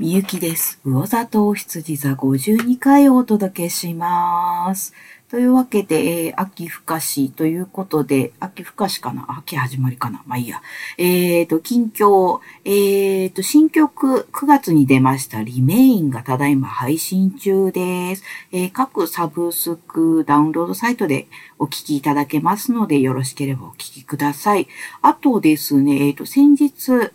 みゆきです。魚座糖羊座52回をお届けします。というわけで、えー秋深しということで、秋深しかな？秋始まりかな？まあいいや。えーと、近況、えーと、新曲9月に出ましたリメインがただいま配信中です。えー各サブスクダウンロードサイトでお聴きいただけますので、よろしければお聴きください。あとですね、えーと、先日、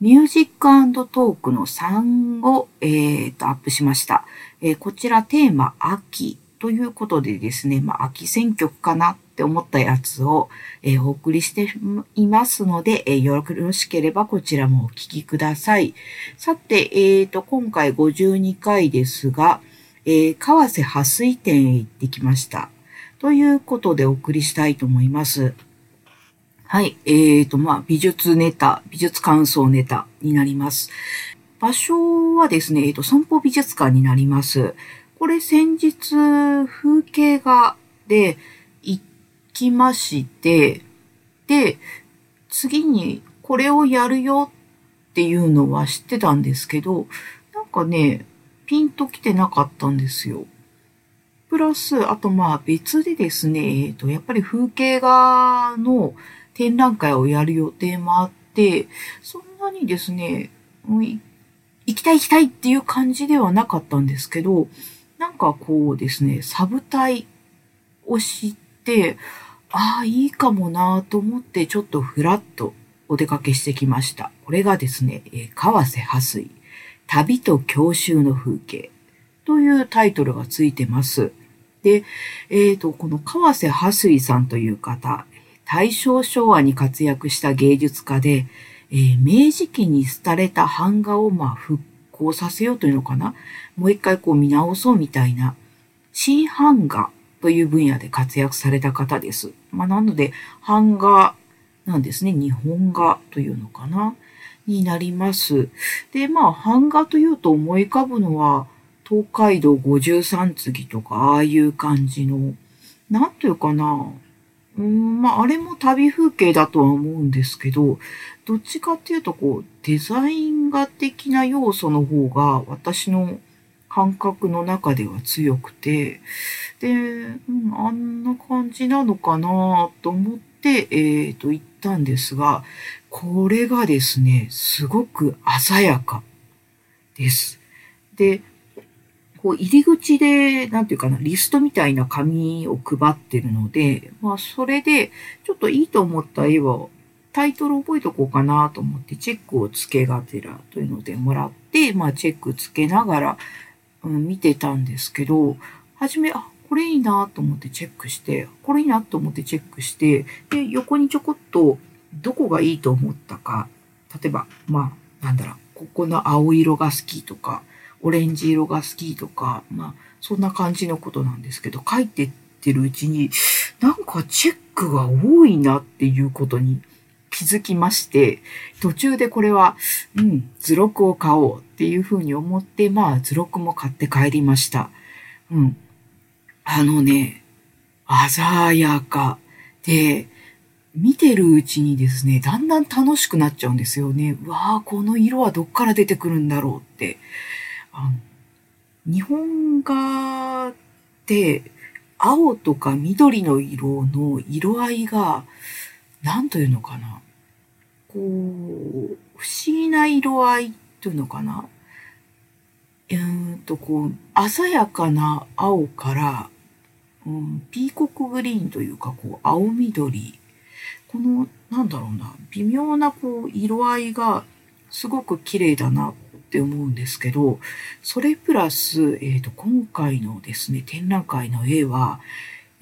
ミュージックトークの3を、えーとアップしました。えーこちらテーマ秋ということでですね、まあ、秋選曲かなって思ったやつを、えーお送りしていますので、えーよろしければこちらもお聴きください。さて、えーと、今回52回ですが、えー川瀬巴水展へ行ってきました。ということでお送りしたいと思います。はい。えーと、まあ、美術ネタ、美術感想ネタになります。場所はですね、えーと、散歩美術館になります。これ先日、風景画で行きまして、で、次にこれをやるよっていうのは知ってたんですけど、なんかね、ピンと来てなかったんですよ。プラス、あとまあ別でですね、えっと、やっぱり風景画の展覧会をやる予定もあって、そんなにですね、行きたい行きたいっていう感じではなかったんですけど、なんかこうですね、サブ隊を知って、ああ、いいかもなと思って、ちょっとふらっとお出かけしてきました。これがですね、え川瀬破水、旅と郷愁の風景というタイトルがついてます。で、えっ、と、この川瀬破水さんという方、大正昭和に活躍した芸術家で、えー明治期に廃れた版画をまあ復興させようというのかな？もう一回こう見直そうみたいな新版画という分野で活躍された方です。まあ、なので、版画なんですね。日本画というのかな？になります。で、まあ、版画というと思い浮かぶのは、東海道五十三次とか、ああいう感じの、なんというかな？うん、まあ、あれも旅風景だとは思うんですけど、どっちかっていうと、こう、デザイン画的な要素の方が、私の感覚の中では強くて、で、うん、あんな感じなのかなと思って、えっ、と、行ったんですが、これがですね、すごく鮮やかです。で、こう入り口で、なんていうかな、リストみたいな紙を配ってるので、まあそれで、ちょっといいと思った絵は、タイトル覚えとこうかなと思って、チェックをつけがてらというのでもらって、まあチェックつけながら、うん、見てたんですけど、はじめ、あ、これいいなと思ってチェックして、これいいなと思ってチェックして、で、横にちょこっと、どこがいいと思ったか、例えば、まあ、なんだろう、ここの青色が好きとか、オレンジ色が好きとか、まあ、そんな感じのことなんですけど、書いてってるうちに、なんかチェックが多いなっていうことに気づきまして、途中でこれは、うん、図録を買おうっていうふうに思って、まあ、図録も買って帰りました。うん。あのね、鮮やかで、見てるうちにですね、だんだん楽しくなっちゃうんですよね。うわあ、この色はどっから出てくるんだろうって。あの日本画って、青とか緑の色の色合いが、なんというのかな？こう、不思議な色合いというのかな？うーんと、こう、鮮やかな青から、うん、ピーコックグリーンというか、こう、青緑。この、なんだろうな、微妙なこう、色合いがすごく綺麗だなって思うんですけど、それプラス、えっ、と、今回のですね、展覧会の絵は、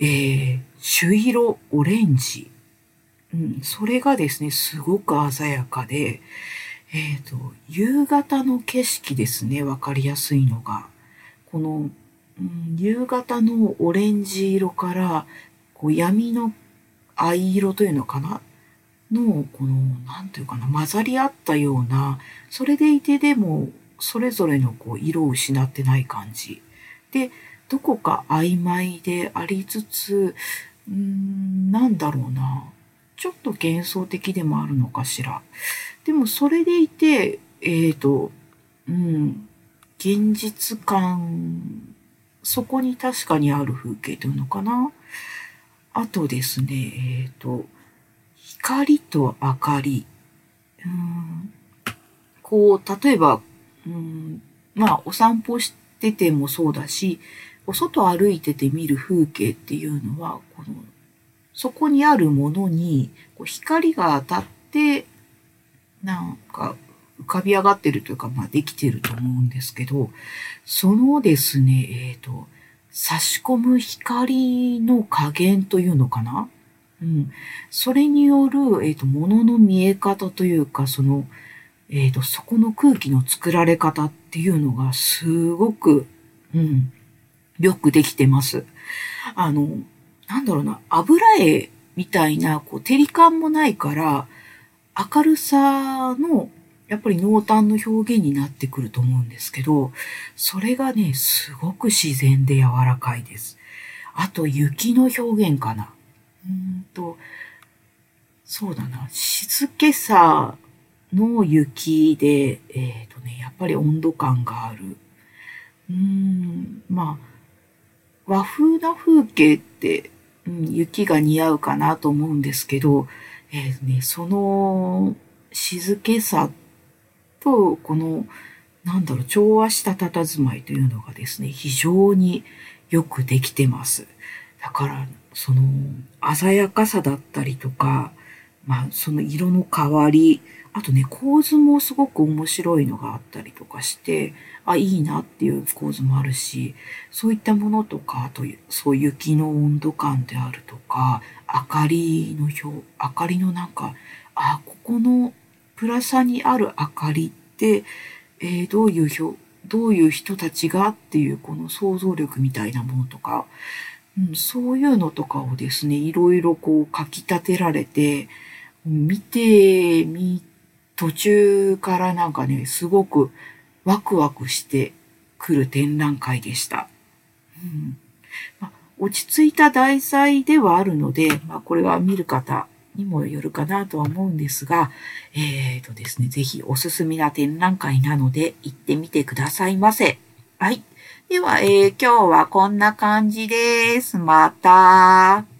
えー、朱色、オレンジ。うん、それがですね、すごく鮮やかで、えっ、と、夕方の景色ですね、わかりやすいのが。この、うん、夕方のオレンジ色から、こう闇の藍色というのかなの、この、なんていうかな、混ざり合ったような、それでいてでも、それぞれのこう色を失ってない感じ。で、どこか曖昧でありつつ、うーん、なんだろうな。ちょっと幻想的でもあるのかしら。でもそれでいて、えっ、と、うん、現実感、そこに確かにある風景というのかな。あとですね、えっ、ー、と、光と明かり。うん、こう、例えば、うん、まあ、お散歩しててもそうだし、お外歩いてて見る風景っていうのは、この、そこにあるものに、こう光が当たって、なんか、浮かび上がってるというか、まあ、できてると思うんですけど、そのですね、えっ、ー、と、差し込む光の加減というのかなうん。それによる、えっ、ー、と、物の見え方というか、その、えっ、ー、と、そこの空気の作られ方っていうのがすごく、うん、よくできてます。あの、なんだろうな、油絵みたいな、こう、照り感もないから、明るさの、やっぱり濃淡の表現になってくると思うんですけど、それがね、すごく自然で柔らかいです。あと、雪の表現かな。うんと、そうだな、静けさの雪で、えっ、ー、とね、やっぱり温度感がある。うん、まあ、和風な風景って、うん、雪が似合うかなと思うんですけど、えー、ね、その静けさと、この、なんだろう、調和した佇まいというのがですね、非常によくできてます。だから、その、鮮やかさだったりとか、まあ、その色の変わり、あとね、構図もすごく面白いのがあったりとかして、あ、いいなっていう構図もあるし、そういったものとか、あと、そう雪の温度感であるとか、明かりの表、明かりのなんか、あ、ここのプラサにある明かりって、えー、どういう表、どういう人たちがっていうこの想像力みたいなものとか、うん、そういうのとかをですね、いろいろこう書き立てられて、見てみ、途中からなんかね、すごくワクワクしてくる展覧会でした。うんまあ、落ち着いた題材ではあるので、まあ、これは見る方にもよるかなとは思うんですが、えーとですね、ぜひおすすめな展覧会なので行ってみてくださいませ。はい。では、えー、今日はこんな感じです。また。